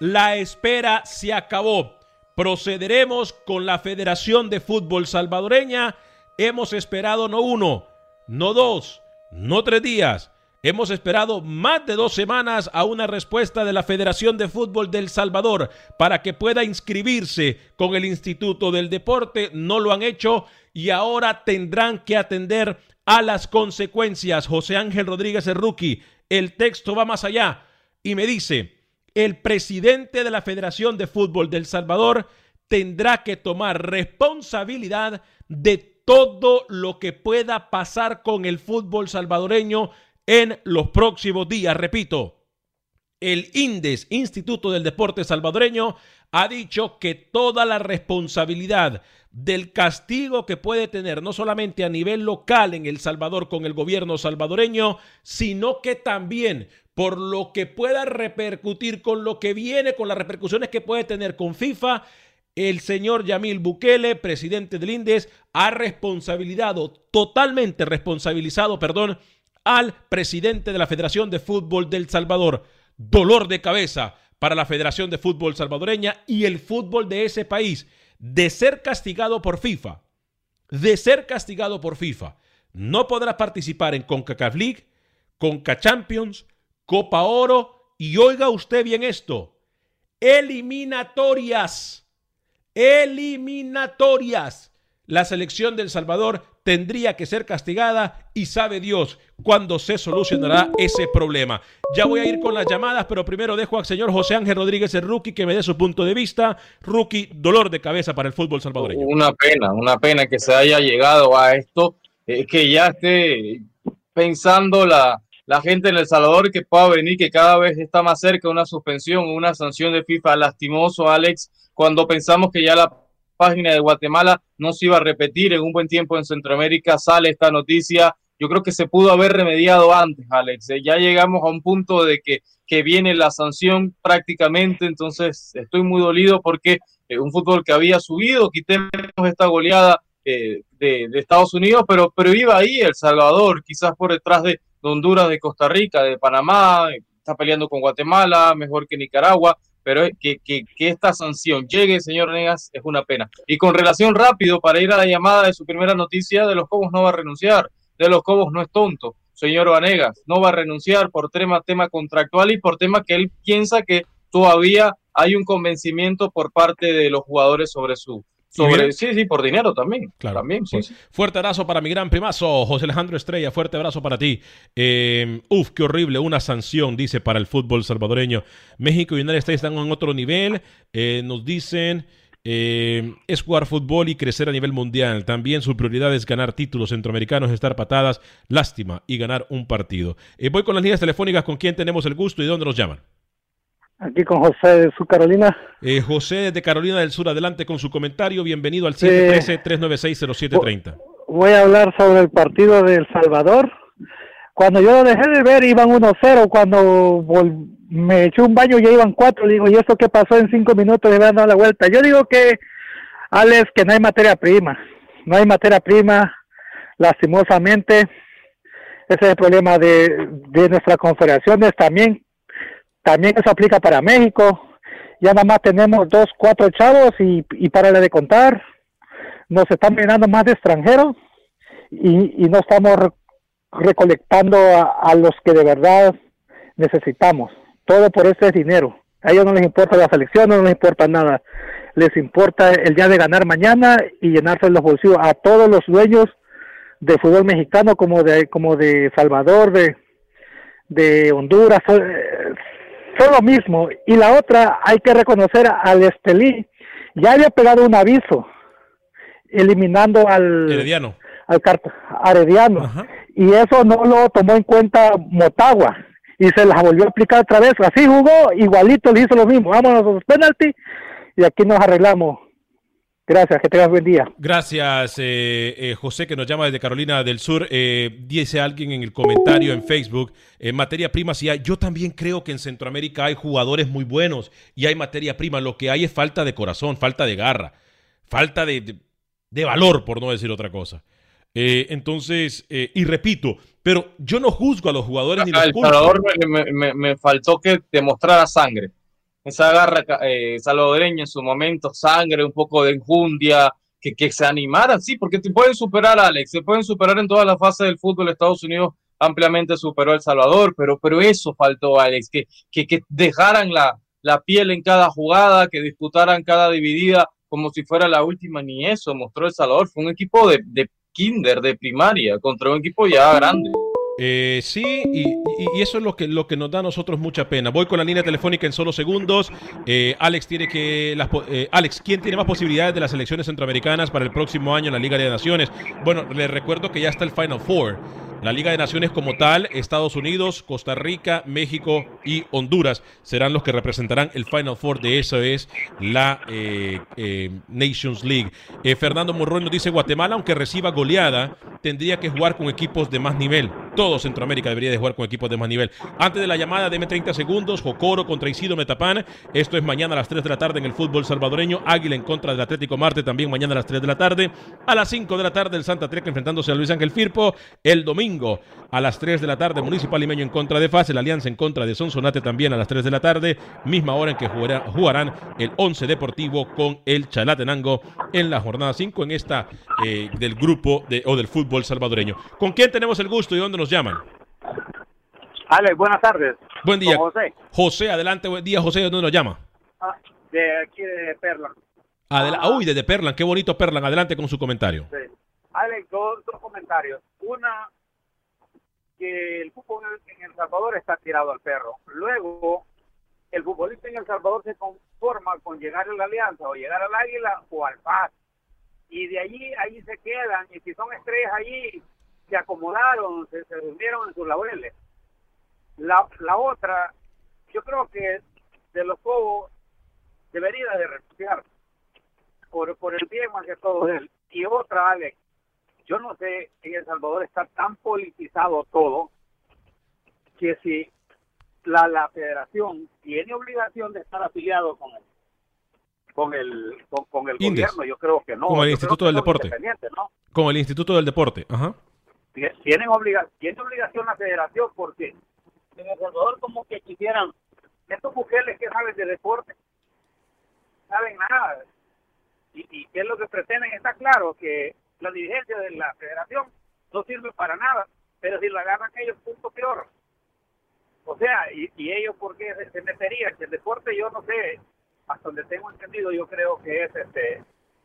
La espera se acabó. Procederemos con la Federación de Fútbol Salvadoreña. Hemos esperado no uno, no dos, no tres días. Hemos esperado más de dos semanas a una respuesta de la Federación de Fútbol del Salvador para que pueda inscribirse con el Instituto del Deporte. No lo han hecho y ahora tendrán que atender a las consecuencias. José Ángel Rodríguez el rookie, el texto va más allá y me dice, el presidente de la Federación de Fútbol del Salvador tendrá que tomar responsabilidad de todo lo que pueda pasar con el fútbol salvadoreño en los próximos días. Repito, el INDES, Instituto del Deporte Salvadoreño, ha dicho que toda la responsabilidad del castigo que puede tener no solamente a nivel local en El Salvador con el gobierno salvadoreño, sino que también por lo que pueda repercutir con lo que viene, con las repercusiones que puede tener con FIFA, el señor Yamil Bukele, presidente del INDES, ha responsabilizado, totalmente responsabilizado, perdón, al presidente de la Federación de Fútbol del Salvador. Dolor de cabeza para la Federación de Fútbol salvadoreña y el fútbol de ese país de ser castigado por FIFA, de ser castigado por FIFA. No podrá participar en CONCACAF League, CONCA Champions, Copa Oro y oiga usted bien esto, eliminatorias, eliminatorias. La selección del Salvador tendría que ser castigada y sabe Dios cuándo se solucionará ese problema. Ya voy a ir con las llamadas, pero primero dejo al señor José Ángel Rodríguez, el rookie, que me dé su punto de vista. Rookie, dolor de cabeza para el fútbol salvadoreño. Una pena, una pena que se haya llegado a esto, que ya esté pensando la, la gente en El Salvador que pueda venir, que cada vez está más cerca una suspensión, una sanción de FIFA lastimoso, Alex, cuando pensamos que ya la página de Guatemala no se iba a repetir en un buen tiempo en Centroamérica, sale esta noticia. Yo creo que se pudo haber remediado antes, Alex. Eh, ya llegamos a un punto de que, que viene la sanción prácticamente, entonces estoy muy dolido porque eh, un fútbol que había subido, quitemos esta goleada eh, de, de, Estados Unidos, pero, pero iba ahí El Salvador, quizás por detrás de Honduras, de Costa Rica, de Panamá, está peleando con Guatemala, mejor que Nicaragua, pero que, que, que, esta sanción llegue, señor Negas, es una pena. Y con relación rápido, para ir a la llamada de su primera noticia, de los Cobos no va a renunciar, de los Cobos no es tonto, señor Vanegas, no va a renunciar por tema, tema contractual y por tema que él piensa que todavía hay un convencimiento por parte de los jugadores sobre su, sobre, sí, sí, por dinero también. Claro. También, sí, sí. Fuerte abrazo para mi gran primazo, José Alejandro Estrella. Fuerte abrazo para ti. Eh, uf, qué horrible. Una sanción, dice, para el fútbol salvadoreño. México y United States están en otro nivel. Eh, nos dicen. Eh, es jugar fútbol y crecer a nivel mundial. También su prioridad es ganar títulos centroamericanos, estar patadas, lástima y ganar un partido. Eh, voy con las líneas telefónicas con quién tenemos el gusto y dónde nos llaman. Aquí con José de Sur Carolina. Eh, José de Carolina del Sur, adelante con su comentario. Bienvenido al 713-396-0730. Voy a hablar sobre el partido de El Salvador. Cuando yo lo dejé de ver, iban 1-0. Cuando me eché un baño, ya iban 4. Digo, ¿y esto qué pasó en 5 minutos? Le dando la vuelta. Yo digo que, Alex, que no hay materia prima. No hay materia prima, lastimosamente. Ese es el problema de, de nuestras confederaciones. También también eso aplica para México. Ya nada más tenemos dos, cuatro chavos y, y para de contar. Nos están mirando más de extranjeros y, y no estamos re recolectando a, a, los que de verdad necesitamos. Todo por ese dinero. A ellos no les importa la selección, no les importa nada. Les importa el día de ganar mañana y llenarse los bolsillos a todos los dueños de fútbol mexicano como de como de Salvador, de de Honduras, son lo mismo. Y la otra, hay que reconocer al Estelí, ya había pegado un aviso eliminando al Herediano. al Arediano Ajá. y eso no lo tomó en cuenta Motagua y se las volvió a aplicar otra vez así jugó igualito le hizo lo mismo vámonos a los penaltis y aquí nos arreglamos Gracias, que tengas buen día. Gracias, eh, eh, José, que nos llama desde Carolina del Sur. Eh, dice alguien en el comentario en Facebook, en materia prima, sí hay. Yo también creo que en Centroamérica hay jugadores muy buenos y hay materia prima. Lo que hay es falta de corazón, falta de garra, falta de, de, de valor, por no decir otra cosa. Eh, entonces, eh, y repito, pero yo no juzgo a los jugadores ni Ah, los El culpo. Salvador me, me- me faltó que demostrara sangre. Esa garra eh, salvadoreña en su momento, sangre, un poco de enjundia, que, que se animaran, sí, porque te pueden superar, Alex, se pueden superar en todas las fases del fútbol. Estados Unidos ampliamente superó a El Salvador, pero, pero eso faltó, Alex, que, que, que dejaran la, la piel en cada jugada, que disputaran cada dividida como si fuera la última, ni eso mostró El Salvador. Fue un equipo de, de kinder, de primaria, contra un equipo ya grande. Eh, sí, y, eso es lo que, lo que nos da a nosotros mucha pena. Voy con la línea telefónica en solo segundos. Eh, Alex tiene que. eh, Alex, ¿quién tiene más posibilidades de las elecciones centroamericanas para el próximo año en la Liga de Naciones? Bueno, les recuerdo que ya está el Final Four. La Liga de Naciones como tal, Estados Unidos, Costa Rica, México y Honduras serán los que representarán el Final Four de eso es la eh, eh, Nations League. Eh, Fernando Morroy nos dice Guatemala, aunque reciba goleada, tendría que jugar con equipos de más nivel. Todo Centroamérica debería de jugar con equipos de más nivel. Antes de la llamada, deme 30 segundos. Jocoro contra Isidro Metapán. Esto es mañana a las 3 de la tarde en el fútbol salvadoreño. Águila en contra del Atlético Marte también mañana a las 3 de la tarde. A las 5 de la tarde el Santa Treca enfrentándose a Luis Ángel Firpo. El domingo a las 3 de la tarde Municipal Limeño en contra de FAS. El Alianza en contra de Sonsonate también a las 3 de la tarde. Misma hora en que jugará- jugarán el 11 Deportivo con el Chalatenango en la jornada 5 en esta eh, del grupo de, o del fútbol salvadoreño. ¿Con quién tenemos el gusto y dónde nos llaman? Alex, buenas tardes. Buen día. Con José, José, adelante, buen día, José, ¿de dónde nos llama? ah, de aquí de Perla. Adela- Uy, desde Perlan, qué bonito Perlan, adelante con su comentario. Sí. Alex, dos, dos comentarios. Una, que el fútbol en El Salvador está tirado al perro. Luego, el futbolista en El Salvador se conforma con llegar a la Alianza o llegar al Águila o al Paz. Y de allí, ahí se quedan. Y si son estrellas allí, se acomodaron, se, se en sus laureles. La, la otra, yo creo que de los Cobos debería de renunciar por, por el bien más que todo de él. Y otra, Alex, yo no sé, en El Salvador está tan politizado todo que si la, la federación tiene obligación de estar afiliado con el con el con, con el Indes. gobierno, yo creo que no. Como el Yo Instituto del Deporte. ¿no? Con el Instituto del Deporte. Ajá. Tie- Tienen obliga tiene obligación la federación porque en El Salvador como que quisieran estos mujeres que saben de deporte saben nada y, y qué es lo que pretenden está claro que la dirigencia de la federación no sirve para nada pero si la agarran ellos punto peor. O sea y, y ellos por qué se, se meterían que el deporte yo no sé hasta donde tengo entendido yo creo que es este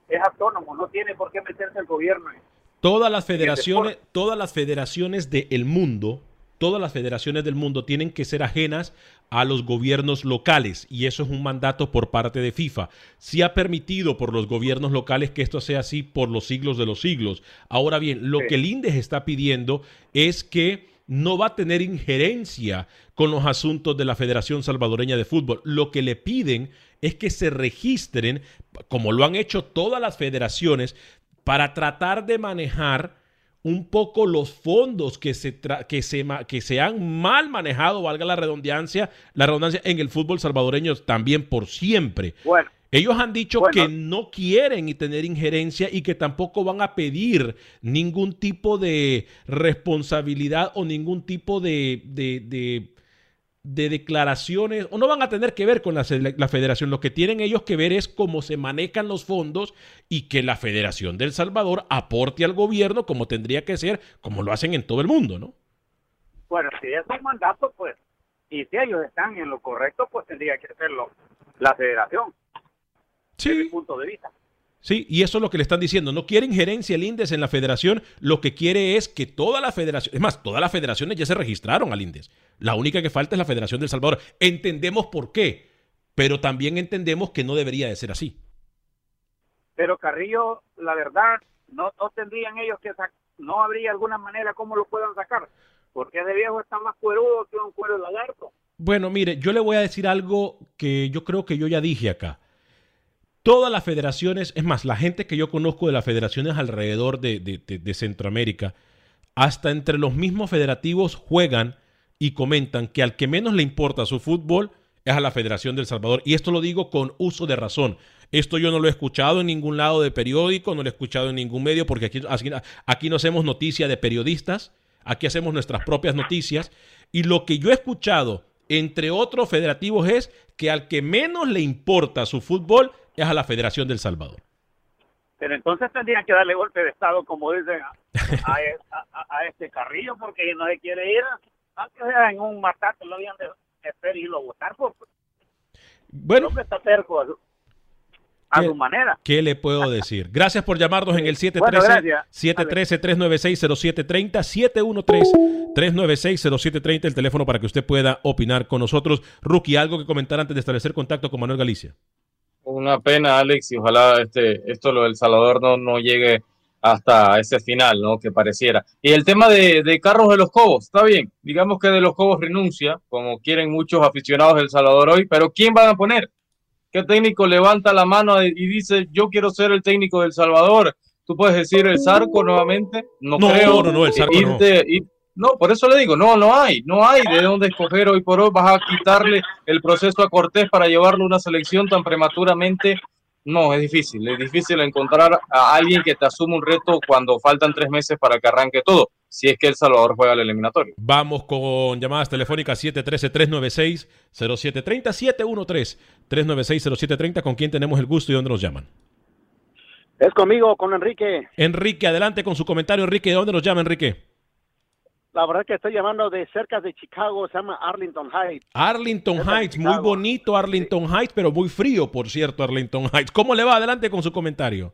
es autónomo no tiene por qué meterse el gobierno Todas las federaciones, todas las federaciones del mundo, todas las federaciones del mundo tienen que ser ajenas a los gobiernos locales y eso es un mandato por parte de FIFA. Se ha permitido por los gobiernos locales que esto sea así por los siglos de los siglos. Ahora bien, lo Sí. que el INDES está pidiendo es que no va a tener injerencia con los asuntos de la Federación Salvadoreña de Fútbol. Lo que le piden es que se registren, como lo han hecho todas las federaciones, para tratar de manejar un poco los fondos que se, que se, que se han mal manejado, valga la redundancia, la redundancia en el fútbol salvadoreño también por siempre. Bueno, Ellos han dicho Bueno. que no quieren y tener injerencia y que tampoco van a pedir ningún tipo de responsabilidad o ningún tipo de, de- de- de declaraciones, o no van a tener que ver con la, federación. Lo que tienen ellos que ver es cómo se manejan los fondos y que la Federación del Salvador aporte al gobierno como tendría que ser, como lo hacen en todo el mundo, ¿no? Bueno, si es un mandato, pues, y si ellos están en lo correcto, pues tendría que hacerlo la federación. Sí. Desde mi punto de vista. Sí, y eso es lo que le están diciendo. No quiere injerencia el INDES en la federación. Lo que quiere es que todas las federaciones, es más, todas las federaciones ya se registraron al INDES. La única que falta es la Federación del Salvador. Entendemos por qué, pero también entendemos que no debería de ser así. Pero Carrillo, la verdad, no, no tendrían ellos que sacar, no habría alguna manera como lo puedan sacar, porque ese viejo está más cuerudo que un cuero de lagarto. Bueno, mire, yo le voy a decir algo que yo creo que yo ya dije acá. Todas las federaciones, es más, la gente que yo conozco de las federaciones alrededor de, de- Centroamérica, hasta entre los mismos federativos juegan y comentan que al que menos le importa su fútbol es a la Federación del Salvador. Y esto lo digo con uso de razón. Esto yo no lo he escuchado en ningún lado de periódico, no lo he escuchado en ningún medio, porque aquí, aquí no hacemos noticia de periodistas, aquí hacemos nuestras propias noticias. Y lo que yo he escuchado, entre otros federativos, es que al que menos le importa su fútbol es a la Federación del Salvador. Pero entonces tendrían que darle golpe de Estado, como dicen, a, este Carrillo, porque no se quiere ir. Aunque sea en un matato, lo habían de, de irlo a votar. Por, pues. bueno. está cerco a su manera. ¿Qué le puedo decir? Gracias por llamarnos en el (laughs) 713-713-0960-730, 713-396-0730, el teléfono para que usted pueda opinar con nosotros. Rookie, ¿algo que comentar antes de establecer contacto con Manuel Galicia? Una pena, Alex, y ojalá este, esto lo del Salvador no, no llegue hasta ese final, ¿no? Que pareciera. Y el tema de, de, Carlos de los Cobos, está bien, digamos que de los Cobos renuncia, como quieren muchos aficionados del Salvador hoy, pero ¿quién van a poner? ¿Qué técnico levanta la mano y dice, yo quiero ser el técnico del Salvador? Tú puedes decir el Zarco nuevamente, no, creo. No, no, el Zarco no. No, por eso le digo, no, no hay, no hay de dónde escoger hoy por hoy. Vas a quitarle el proceso a Cortés para llevarlo a una selección tan prematuramente. No, es difícil, es difícil encontrar a alguien que te asuma un reto cuando faltan tres meses para que arranque todo, si es que El Salvador juega el eliminatorio. Vamos con llamadas telefónicas 713-396-0730, 713-396-0730, ¿con quién tenemos el gusto y dónde nos llaman? Es conmigo, con Enrique. Enrique, adelante con su comentario, Enrique, ¿de dónde nos llama, Enrique? La verdad que estoy llamando de cerca de Chicago, se llama Arlington Heights. Arlington Heights, muy bonito Arlington Heights, pero muy frío, por cierto, Arlington Heights. ¿Cómo le va? Adelante con su comentario.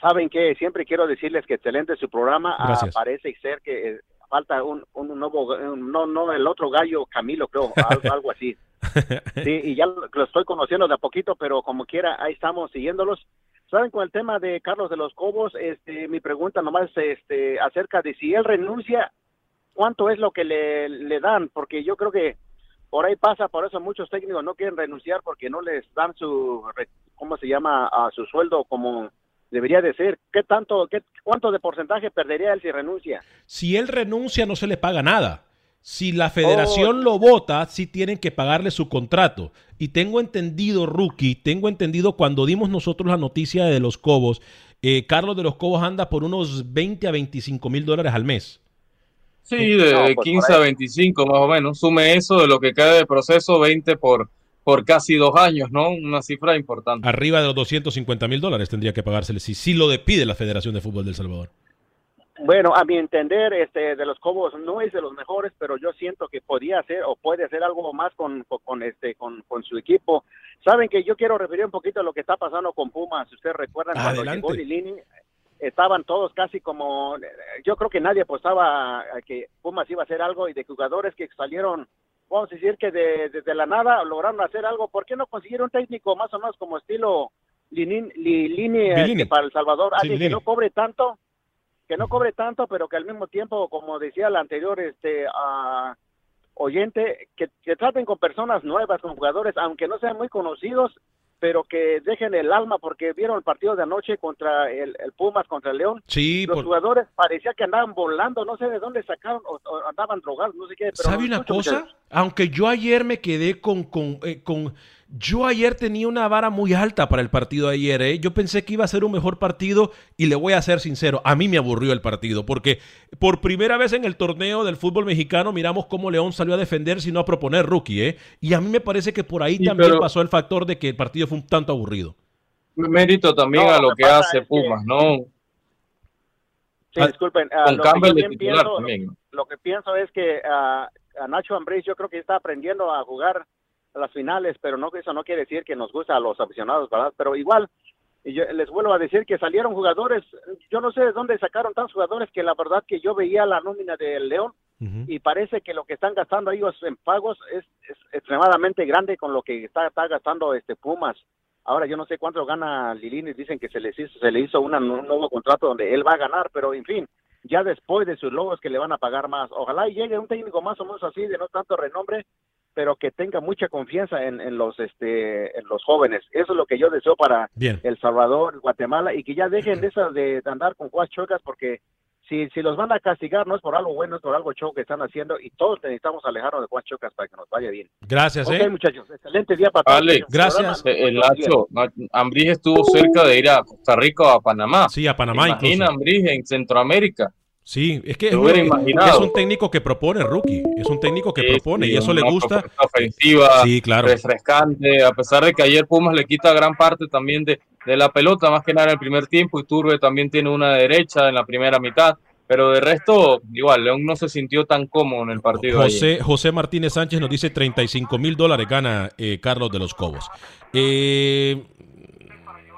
Saben que siempre quiero decirles que excelente su programa. Gracias. parece ser que eh, falta un, un nuevo, no, no el otro gallo, Camilo, creo, (laughs) algo, así. Sí, y ya lo, estoy conociendo de a poquito, pero como quiera, ahí estamos siguiéndolos. Saben, con el tema de Carlos de los Cobos, este, mi pregunta nomás este, acerca de si él renuncia cuánto es lo que le, dan, porque yo creo que por ahí pasa, por eso muchos técnicos no quieren renunciar porque no les dan su, ¿cómo se llama?, a su sueldo como debería de ser. ¿Qué tanto, qué, cuánto de porcentaje perdería él si renuncia? Si él renuncia no se le paga nada. Si la federación oh. lo vota, sí tienen que pagarle su contrato. Y tengo entendido, Rookie, tengo entendido cuando dimos nosotros la noticia de los Cobos, eh, Carlos de los Cobos anda por unos 20 a 25 mil dólares al mes. Sí, de 15 pues, a 25 más o menos. Sume eso de lo que queda de proceso, 20 por, por casi dos años, ¿no? Una cifra importante. Arriba de los 250 mil dólares tendría que pagársele si sí lo despide la Federación de Fútbol del Salvador. Bueno, a mi entender, este de los Cobos no es de los mejores, pero yo siento que podía hacer o puede hacer algo más con, con, este con, con, su equipo. Saben que yo quiero referir un poquito a lo que está pasando con Pumas. Si ustedes recuerdan cuando llegó Lilini, estaban todos casi como, yo creo que nadie apostaba a que Pumas iba a hacer algo y de jugadores que salieron, vamos a decir que de, la nada lograron hacer algo, ¿por qué no consiguieron un técnico más o menos como estilo Lini, este, para El Salvador, alguien que no cobre tanto, que no cobre tanto, pero que al mismo tiempo, como decía el anterior este oyente, que, que traten con personas nuevas, con jugadores, aunque no sean muy conocidos, pero que dejen el alma porque vieron el partido de anoche contra el, Pumas, contra el León. Sí, los jugadores parecía que andaban volando, no sé de dónde sacaron, o, andaban drogados, no sé qué. Pero ¿Sabe una cosa? Aunque yo ayer me quedé con, con, eh, con yo ayer tenía una vara muy alta para el partido de ayer. ¿eh? Yo pensé que iba a ser un mejor partido y le voy a ser sincero, a mí me aburrió el partido porque por primera vez en el torneo del fútbol mexicano miramos cómo León salió a defender sino a proponer rookie. ¿eh? Y a mí me parece que por ahí también pasó el factor de que el partido fue un tanto aburrido. Mérito también a lo que hace Pumas, ¿no? Sí, disculpen. Lo, que pienso, lo, que pienso es que a Nacho Ambriz yo creo que está aprendiendo a jugar las finales, pero no eso no quiere decir que nos gusta a los aficionados, ¿verdad? Pero igual, yo les vuelvo a decir que salieron jugadores, yo no sé de dónde sacaron tantos jugadores que la verdad que yo veía la nómina del León y parece que lo que están gastando ellos en pagos es, extremadamente grande con lo que está, está, gastando este Pumas. Ahora yo no sé cuánto gana Lilini, dicen que se les hizo, se le hizo un nuevo contrato donde él va a ganar, pero en fin, ya después de sus logos que le van a pagar más. Ojalá llegue un técnico más o menos así, de no tanto renombre, pero que tenga mucha confianza en, los este en los jóvenes. Eso es lo que yo deseo para El Salvador, Guatemala y que ya dejen de esas de andar con cuas chocas porque si, si los van a castigar no es por algo bueno, es por algo show que están haciendo y todos necesitamos alejarnos de Juan Chocas para que nos vaya bien. Gracias, Ok, muchachos, excelente día para todos. Vale, gracias. El Lacho, Ambrige estuvo cerca de ir a Costa Rica o a Panamá. Sí, a Panamá Imagina incluso. Ambrige en Centroamérica. Sí, es que es, un, imaginado. es un técnico que propone, rookie. Es un técnico que Sí, propone sí, y eso le gusta. ofensiva, Sí, claro. refrescante, a pesar de que ayer Pumas le quita gran parte también de, de la pelota, más que nada en el primer tiempo, y Turbe también tiene una derecha en la primera mitad, pero de resto, igual, León no se sintió tan cómodo en el partido. ayer. José, José Martínez Sánchez nos dice 35 mil dólares gana eh, Carlos de los Cobos. Eh,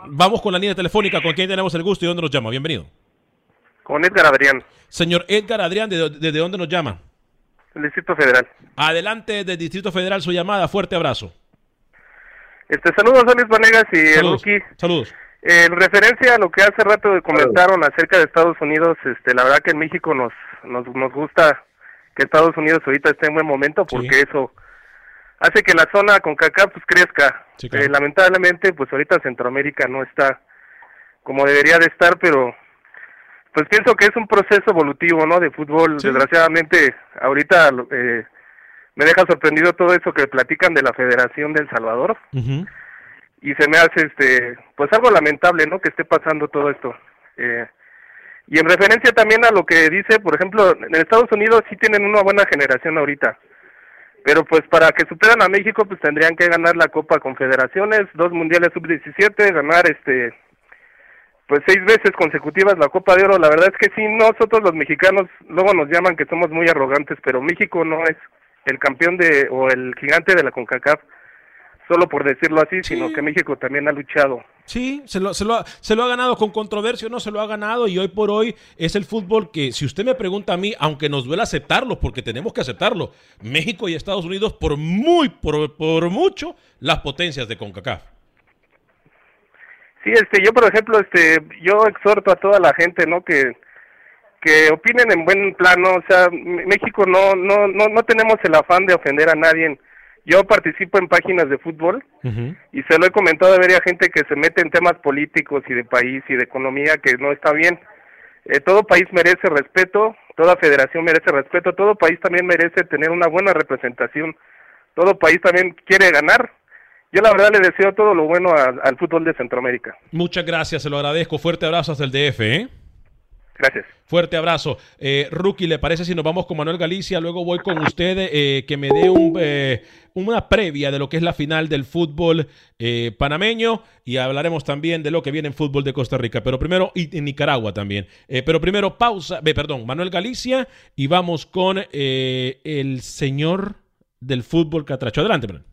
vamos con la línea telefónica. ¿Con quién tenemos el gusto y dónde nos llama? Bienvenido. Con Edgar Adrián, Señor Edgar Adrián, ¿de- ¿desde dónde nos llama? del Distrito Federal. Adelante del Distrito Federal su llamada. Fuerte abrazo. Este, saludos a Luis Vanegas y el Saludos. Rookie. Saludos. Eh, En referencia a lo que hace rato comentaron acerca de Estados Unidos, este, la verdad que en México nos, nos, nos gusta que Estados Unidos ahorita esté en buen momento porque eso hace que la zona con CACAF pues crezca. Sí, claro. Eh, lamentablemente pues ahorita Centroamérica no está como debería de estar, pero pues pienso que es un proceso evolutivo, ¿no? De fútbol. Desgraciadamente ahorita eh, me deja sorprendido todo eso que platican de la Federación de El Salvador y se me hace este pues algo lamentable no que esté pasando todo esto Eh, y en referencia también a lo que dice por ejemplo en Estados Unidos sí tienen una buena generación ahorita pero pues para que superan a México pues tendrían que ganar la Copa Confederaciones dos mundiales sub 17 ganar este pues seis veces consecutivas la Copa de Oro la verdad es que sí nosotros los mexicanos luego nos llaman que somos muy arrogantes pero México no es el campeón de o el gigante de la Concacaf solo por decirlo así, sino que México también ha luchado. Sí, se lo, se, lo ha, se lo ha ganado con controversia, no se lo ha ganado y hoy por hoy es el fútbol que, si usted me pregunta a mí, aunque nos duele aceptarlo, porque tenemos que aceptarlo, México y Estados Unidos por muy, por, por mucho, las potencias de CONCACAF. Sí, este, yo por ejemplo, este, yo exhorto a toda la gente, ¿no? Que, que opinen en buen plano, o sea, México no, no, no, no tenemos el afán de ofender a nadie. Yo participo en páginas de fútbol y se lo he comentado a varias gente que se mete en temas políticos y de país y de economía que no está bien. Eh, todo país merece respeto, toda federación merece respeto, todo país también merece tener una buena representación, todo país también quiere ganar. Yo la verdad le deseo todo lo bueno a- al fútbol de Centroamérica. Muchas gracias, se lo agradezco. Fuerte abrazo hasta el DF, ¿eh? Gracias. Fuerte abrazo. Eh, Rookie, ¿le parece si nos vamos con Manuel Galicia? Luego voy con usted eh, que me dé un, eh, una previa de lo que es la final del fútbol eh, panameño y hablaremos también de lo que viene en fútbol de Costa Rica, pero primero, y en Nicaragua también. Eh, pero primero, pausa, perdón, Manuel Galicia y vamos con eh, el señor del fútbol Catracho. Adelante, Manuel.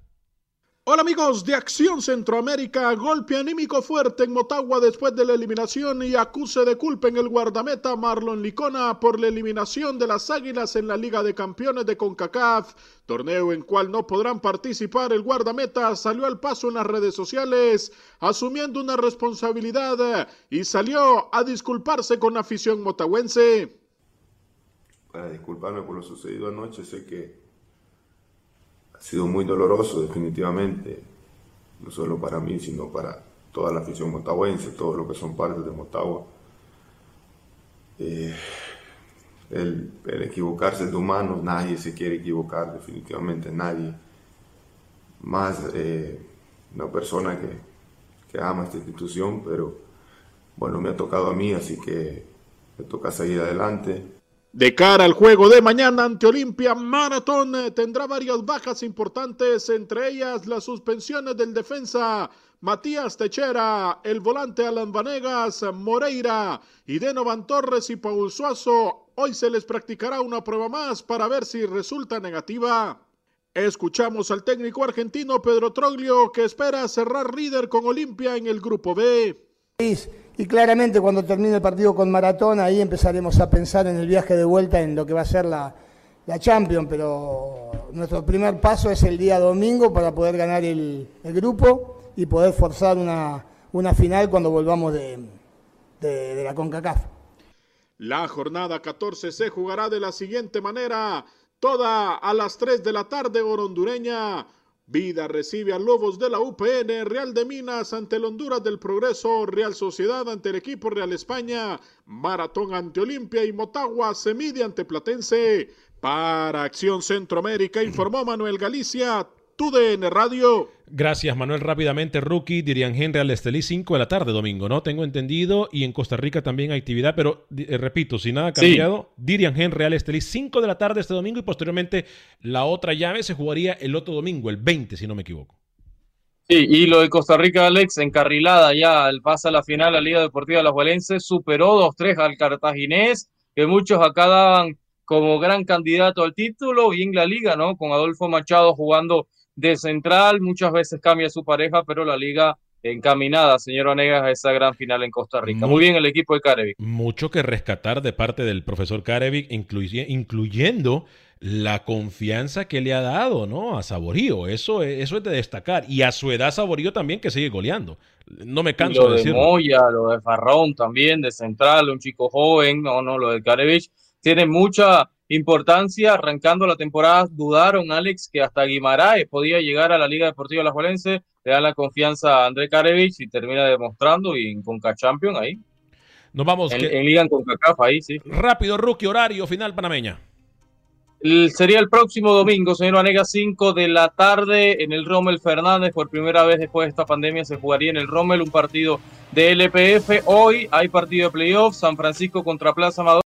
Hola amigos de Acción Centroamérica, golpe anímico fuerte en Motagua después de la eliminación y acuse de culpa en el guardameta Marlon Licona por la eliminación de las Águilas en la Liga de Campeones de CONCACAF, torneo en cual no podrán participar. El guardameta salió al paso en las redes sociales asumiendo una responsabilidad y salió a disculparse con la afición motagüense. para disculparme por lo sucedido anoche. Sé que ha sido muy doloroso, definitivamente, no solo para mí, sino para toda la afición motahuense, todos los que son parte de Motagua. Eh, el, equivocarse de humanos, nadie se quiere equivocar, definitivamente nadie. Más eh, una persona que, que ama esta institución, pero bueno, me ha tocado a mí, así que me toca seguir adelante. De cara al juego de mañana ante Olimpia, Maratón eh, tendrá varias bajas importantes, entre ellas las suspensiones del defensa Matías Techera, el volante Alan Vanegas, Moreira y Denovan Torres y Paul Suazo. Hoy se les practicará una prueba más para ver si resulta negativa. Escuchamos al técnico argentino Pedro Troglio que espera cerrar líder con Olimpia en el grupo B. Y claramente cuando termine el partido con Maratón, ahí empezaremos a pensar en el viaje de vuelta en lo que va a ser la, la Champions, pero nuestro primer paso es el día domingo para poder ganar el, grupo y poder forzar una, una final cuando volvamos de, de- de la CONCACAF. La jornada 14 se jugará de la siguiente manera, toda a las 3 de la tarde hora hondureña. Vida recibe a Lobos de la UPN, Real de Minas ante el Honduras del Progreso, Real Sociedad ante el equipo Real España, Maratón ante Olimpia y Motagua se mide ante Platense. Para Acción Centroamérica informó Manuel Galicia, TUDN Radio. Gracias, Manuel. Rápidamente, rookie, Dirian Henry al Estelí 5 de la tarde, domingo, ¿no? Tengo entendido. Y en Costa Rica también hay actividad, pero eh, repito, si nada ha cambiado, Dirian Henry al Estelí 5 de la tarde este domingo y posteriormente la otra llave se jugaría el otro domingo, el 20, si no me equivoco. Sí, y lo de Costa Rica, Alex, encarrilada ya, pasa a la final, la Liga Deportiva de las Valencias, superó 2-3 al cartaginés, que muchos acá daban como gran candidato al título, y en la liga, ¿no? Con Adolfo Machado jugando de central, muchas veces cambia su pareja, pero la liga encaminada, señor Onegas, a esa gran final en Costa Rica. Muy, bien el equipo de Carevic. Mucho que rescatar de parte del profesor Carevic, incluyendo la confianza que le ha dado ¿no? a Saborío. Eso, eso es de destacar. Y a su edad Saborío también que sigue goleando. No me canso lo de decirlo. Moya, lo de Farrón también, de central, un chico joven, no, no, lo de Carevic tiene mucha importancia. Arrancando la temporada, dudaron, Alex, que hasta Guimaraes podía llegar a la Liga Deportiva La Juelense. Le dan la confianza a André Karevich y termina demostrando y en Conca Champion ahí. Nos vamos. En, en Liga en CONCACAF ahí, sí. Rápido, rookie, horario final panameña. sería el próximo domingo, señor Vanega, 5 de la tarde en el Rommel Fernández. Por primera vez después de esta pandemia se jugaría en el Rommel un partido de LPF. Hoy hay partido de playoffs, San Francisco contra Plaza Amador.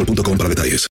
boostmobile.com para detalles.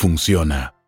funciona.